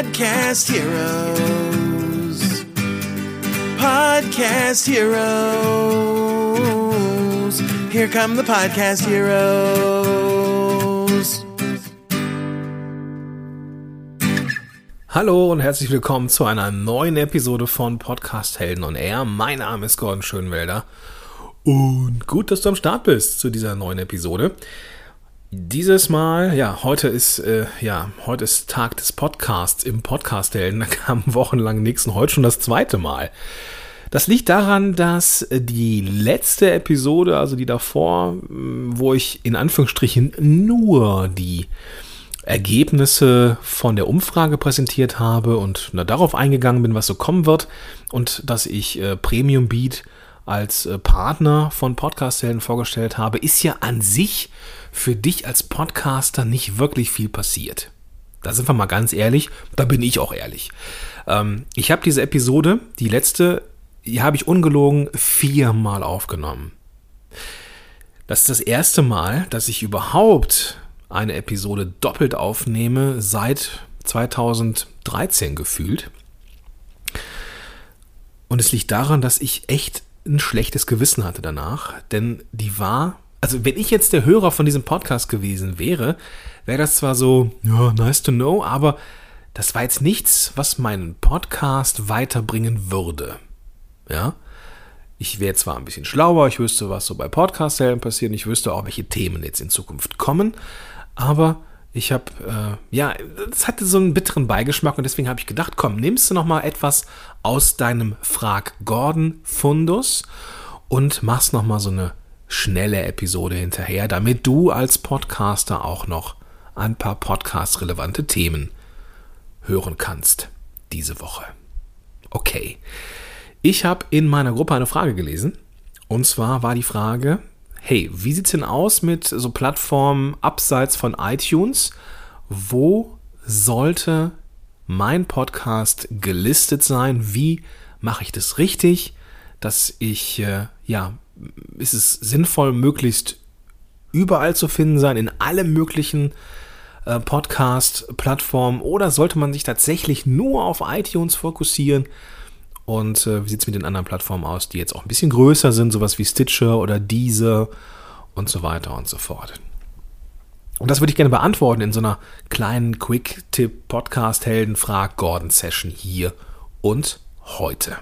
Podcast Heroes. Podcast Heroes. Here come the Podcast Heroes. Hallo und herzlich willkommen zu einer neuen Episode von Podcast Helden on Air. Mein Name ist Gordon Schönwelder und gut, dass du am Start bist zu dieser neuen Episode. Dieses Mal, ja, heute ist, äh, ja, heute ist Tag des Podcasts im Podcast Helden. Da kam wochenlang nichts und heute schon das zweite Mal. Das liegt daran, dass die letzte Episode, also die davor, wo ich in Anführungsstrichen nur die Ergebnisse von der Umfrage präsentiert habe und na, darauf eingegangen bin, was so kommen wird und dass ich äh, Premium Beat als äh, Partner von Podcast-Helden vorgestellt habe, ist ja an sich für dich als Podcaster nicht wirklich viel passiert. Da sind wir mal ganz ehrlich, da bin ich auch ehrlich. Ähm, ich habe diese Episode, die letzte, die habe ich ungelogen viermal aufgenommen. Das ist das erste Mal, dass ich überhaupt eine Episode doppelt aufnehme seit 2013 gefühlt. Und es liegt daran, dass ich echt ein schlechtes Gewissen hatte danach, denn die war, also wenn ich jetzt der Hörer von diesem Podcast gewesen wäre, wäre das zwar so, ja, nice to know, aber das war jetzt nichts, was meinen Podcast weiterbringen würde. Ja, ich wäre zwar ein bisschen schlauer, ich wüsste, was so bei Podcast-Helden passiert, ich wüsste auch, welche Themen jetzt in Zukunft kommen, aber ich habe, äh, ja, es hatte so einen bitteren Beigeschmack und deswegen habe ich gedacht, komm, nimmst du noch mal etwas aus deinem Frag Gordon Fundus und machst noch mal so eine schnelle Episode hinterher, damit du als Podcaster auch noch ein paar Podcast-relevante Themen hören kannst diese Woche. Okay. Ich habe in meiner Gruppe eine Frage gelesen. Und zwar war die Frage, hey, wie sieht's denn aus mit so Plattformen abseits von iTunes? Wo sollte mein Podcast gelistet sein? Wie mache ich das richtig, dass ich, äh, ja, ist es sinnvoll, möglichst überall zu finden sein, in allen möglichen äh, Podcast-Plattformen oder sollte man sich tatsächlich nur auf iTunes fokussieren? Und äh, wie sieht es mit den anderen Plattformen aus, die jetzt auch ein bisschen größer sind, sowas wie Stitcher oder Deezer und so weiter und so fort. Und das würde ich gerne beantworten in so einer kleinen Quick-Tipp-Podcast-Helden-Frag-Gordon-Session hier und heute.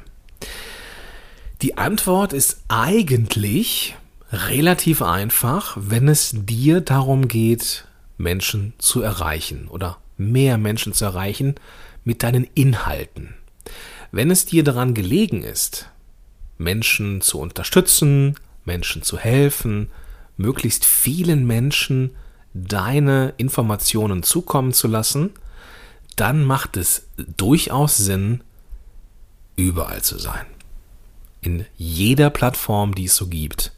Die Antwort ist eigentlich relativ einfach, wenn es dir darum geht, Menschen zu erreichen oder mehr Menschen zu erreichen mit deinen Inhalten. Wenn es dir daran gelegen ist, Menschen zu unterstützen, Menschen zu helfen, möglichst vielen Menschen deine Informationen zukommen zu lassen, dann macht es durchaus Sinn, überall zu sein. In jeder Plattform, die es so gibt.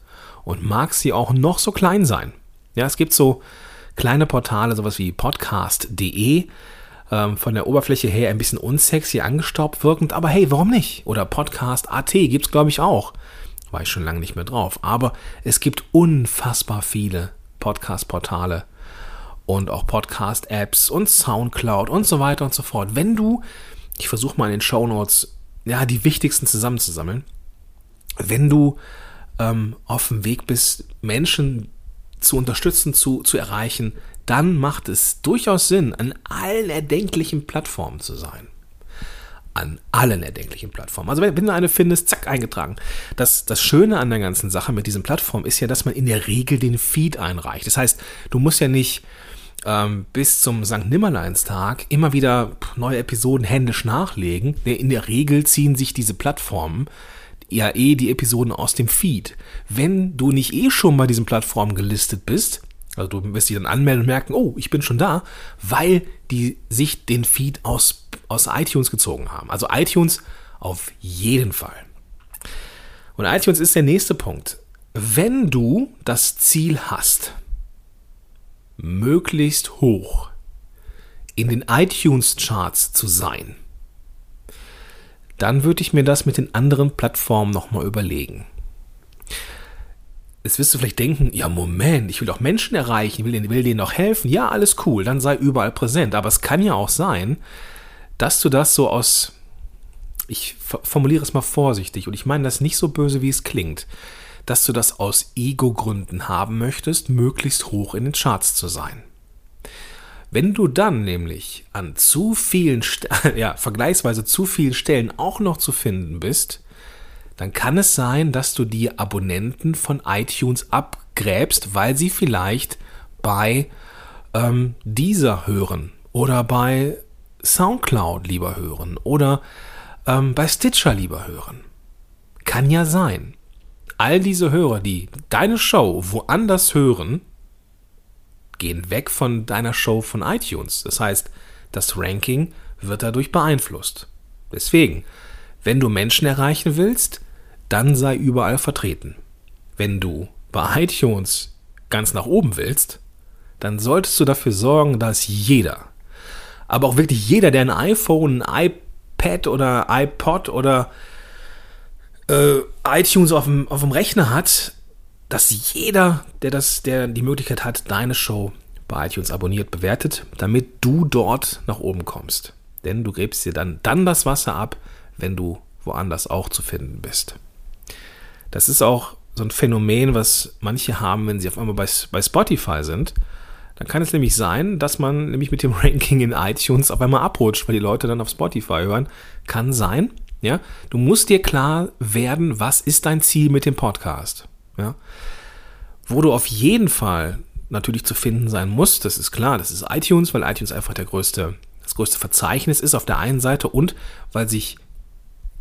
Und mag sie auch noch so klein sein. Ja, es gibt so kleine Portale, sowas wie podcast.de, ähm, von der Oberfläche her ein bisschen unsexy, angestaubt wirkend, aber hey, warum nicht? Oder Podcast.at gibt es, glaube ich, auch. War ich schon lange nicht mehr drauf. Aber es gibt unfassbar viele Podcast-Portale und auch Podcast-Apps und Soundcloud und so weiter und so fort. Wenn du, ich versuche mal in den Show Notes, ja, die wichtigsten zusammenzusammeln, wenn du ähm, auf dem Weg bist, Menschen zu unterstützen, zu, zu erreichen, dann macht es durchaus Sinn, an allen erdenklichen Plattformen zu sein. An allen erdenklichen Plattformen. Also wenn, wenn du eine findest, zack, eingetragen. Das, das Schöne an der ganzen Sache mit diesen Plattformen ist ja, dass man in der Regel den Feed einreicht. Das heißt, du musst ja nicht ähm, bis zum St. Nimmerleinstag immer wieder neue Episoden händisch nachlegen. In der Regel ziehen sich diese Plattformen ja eh die Episoden aus dem Feed. Wenn du nicht eh schon bei diesen Plattformen gelistet bist, also du wirst dich dann anmelden und merken, oh, ich bin schon da, weil die sich den Feed aus, aus iTunes gezogen haben. Also iTunes auf jeden Fall. Und iTunes ist der nächste Punkt. Wenn du das Ziel hast, möglichst hoch in den iTunes-Charts zu sein, dann würde ich mir das mit den anderen Plattformen nochmal überlegen. Jetzt wirst du vielleicht denken, ja Moment, ich will doch Menschen erreichen, will, will denen doch helfen. Ja, alles cool, dann sei überall präsent. Aber es kann ja auch sein, dass du das so aus, ich formuliere es mal vorsichtig und ich meine das nicht so böse, wie es klingt, dass du das aus Ego-Gründen haben möchtest, möglichst hoch in den Charts zu sein. Wenn du dann nämlich an zu vielen, ja, vergleichsweise zu vielen Stellen auch noch zu finden bist, dann kann es sein, dass du die Abonnenten von iTunes abgräbst, weil sie vielleicht bei ähm, dieser hören oder bei SoundCloud lieber hören oder ähm, bei Stitcher lieber hören. Kann ja sein. All diese Hörer, die deine Show woanders hören, gehen weg von deiner Show von iTunes. Das heißt, das Ranking wird dadurch beeinflusst. Deswegen, wenn du Menschen erreichen willst, dann sei überall vertreten. Wenn du bei iTunes ganz nach oben willst, dann solltest du dafür sorgen, dass jeder, aber auch wirklich jeder, der ein iPhone, ein iPad oder iPod oder äh, iTunes auf dem, auf dem Rechner hat, dass jeder, der das, der die Möglichkeit hat, deine Show bei iTunes abonniert, bewertet, damit du dort nach oben kommst. Denn du gräbst dir dann, dann das Wasser ab, wenn du woanders auch zu finden bist. Das ist auch so ein Phänomen, was manche haben, wenn sie auf einmal bei, bei Spotify sind. Dann kann es nämlich sein, dass man nämlich mit dem Ranking in iTunes auf einmal abrutscht, weil die Leute dann auf Spotify hören. Kann sein. Ja, du musst dir klar werden, was ist dein Ziel mit dem Podcast. Ja, wo du auf jeden Fall natürlich zu finden sein musst, das ist klar, das ist iTunes, weil iTunes einfach der größte, das größte Verzeichnis ist auf der einen Seite und weil sich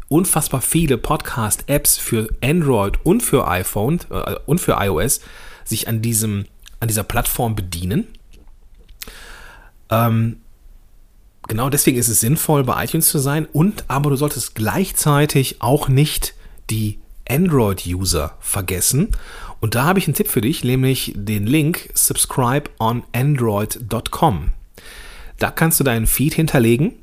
unfassbar viele Podcast-Apps für Android und für iPhone äh, und für iOS sich an diesem, an dieser Plattform bedienen. Ähm, genau deswegen ist es sinnvoll, bei iTunes zu sein und aber du solltest gleichzeitig auch nicht die Android-User vergessen. Und da habe ich einen Tipp für dich, nämlich den Link subscribeonandroid.com. Da kannst du deinen Feed hinterlegen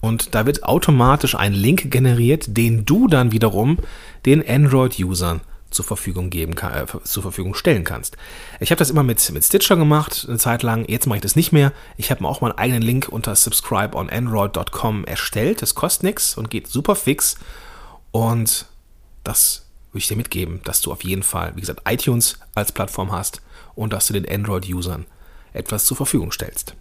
und da wird automatisch ein Link generiert, den du dann wiederum den Android-Usern zur Verfügung geben kann, äh, zur Verfügung stellen kannst. Ich habe das immer mit, mit Stitcher gemacht, eine Zeit lang. Jetzt mache ich das nicht mehr. Ich habe mir auch meinen eigenen Link unter subscribeonandroid.com erstellt. Das kostet nichts und geht super fix. Und das würde ich dir mitgeben, dass du auf jeden Fall, wie gesagt, iTunes als Plattform hast und dass du den Android-Usern etwas zur Verfügung stellst.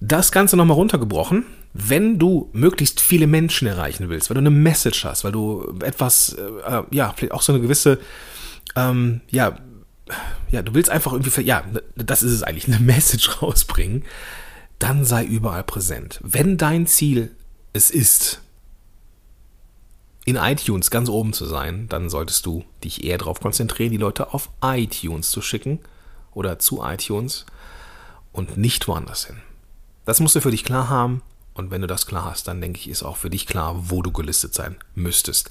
Das Ganze nochmal runtergebrochen wenn du möglichst viele Menschen erreichen willst, weil du eine Message hast, weil du etwas, äh, ja, vielleicht auch so eine gewisse, ähm, ja, ja, du willst einfach irgendwie, ja, das ist es eigentlich, eine Message rausbringen, dann sei überall präsent. Wenn dein Ziel es ist, in iTunes ganz oben zu sein, dann solltest du dich eher darauf konzentrieren, die Leute auf iTunes zu schicken oder zu iTunes und nicht woanders hin. Das musst du für dich klar haben und wenn du das klar hast, dann denke ich, ist auch für dich klar, wo du gelistet sein müsstest.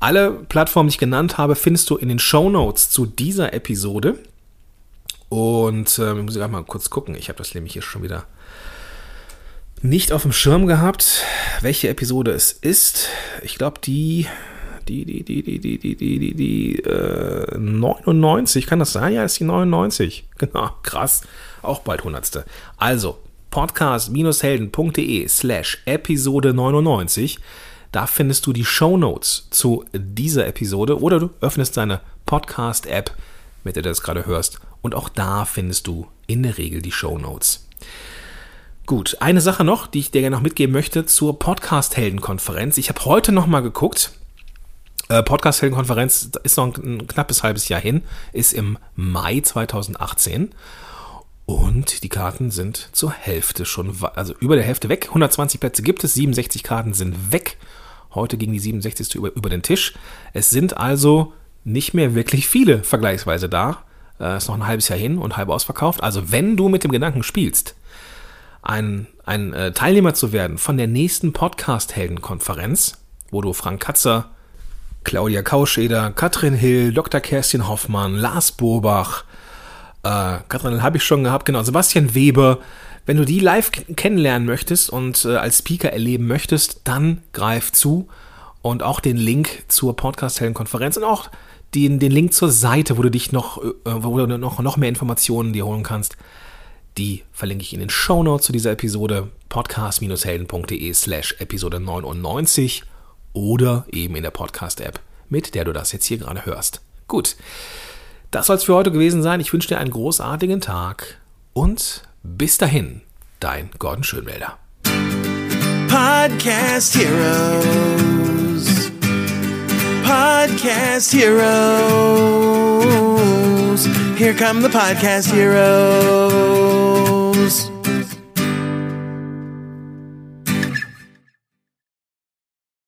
Alle Plattformen, die ich genannt habe, findest du in den Show Notes zu dieser Episode. Und äh, ich muss gerade mal kurz gucken. Ich habe das nämlich hier schon wieder nicht auf dem Schirm gehabt, welche Episode es ist. Ich glaube, die, die, die, die, die, die, die, die, die, die äh, 99, kann das sein? Ja, ist die 99. Genau, krass. Auch bald 100. Also, podcast-helden.de slash Episode 99. Da findest du die Show Notes zu dieser Episode oder du öffnest deine Podcast-App, mit der du das gerade hörst. Und auch da findest du in der Regel die Show Notes. Gut, eine Sache noch, die ich dir gerne noch mitgeben möchte zur Podcast-Helden-Konferenz. Ich habe heute noch mal geguckt. Äh, Podcast-Helden-Konferenz ist noch ein knappes halbes Jahr hin, ist im Mai 2018. Und die Karten sind zur Hälfte schon, also über der Hälfte weg. 120 Plätze gibt es, 67 Karten sind weg. Heute ging die 67. über, über den Tisch. Es sind also nicht mehr wirklich viele vergleichsweise da. Äh, ist noch ein halbes Jahr hin und halb ausverkauft. Also wenn du mit dem Gedanken spielst, ein, ein äh, Teilnehmer zu werden von der nächsten Podcast-Helden-Konferenz, wo du Frank Katzer, Claudia Kauscheder, Katrin Hill, Dr. Kerstin Hoffmann, Lars Bobach, äh, Katrin habe ich schon gehabt, genau, Sebastian Weber. Wenn du die live kennenlernen möchtest und äh, als Speaker erleben möchtest, dann greif zu und auch den Link zur Podcast-Helden-Konferenz und auch den, den Link zur Seite, wo du dich noch, äh, wo du noch, noch mehr Informationen dir holen kannst. Die verlinke ich in den Shownotes zu dieser Episode podcast-helden.de slash Episode 99 oder eben in der Podcast-App, mit der du das jetzt hier gerade hörst. Gut, das soll es für heute gewesen sein. Ich wünsche dir einen großartigen Tag und bis dahin, dein Gordon Schönwälder. Podcast Heroes. Podcast Heroes. Here come the Podcast Heroes.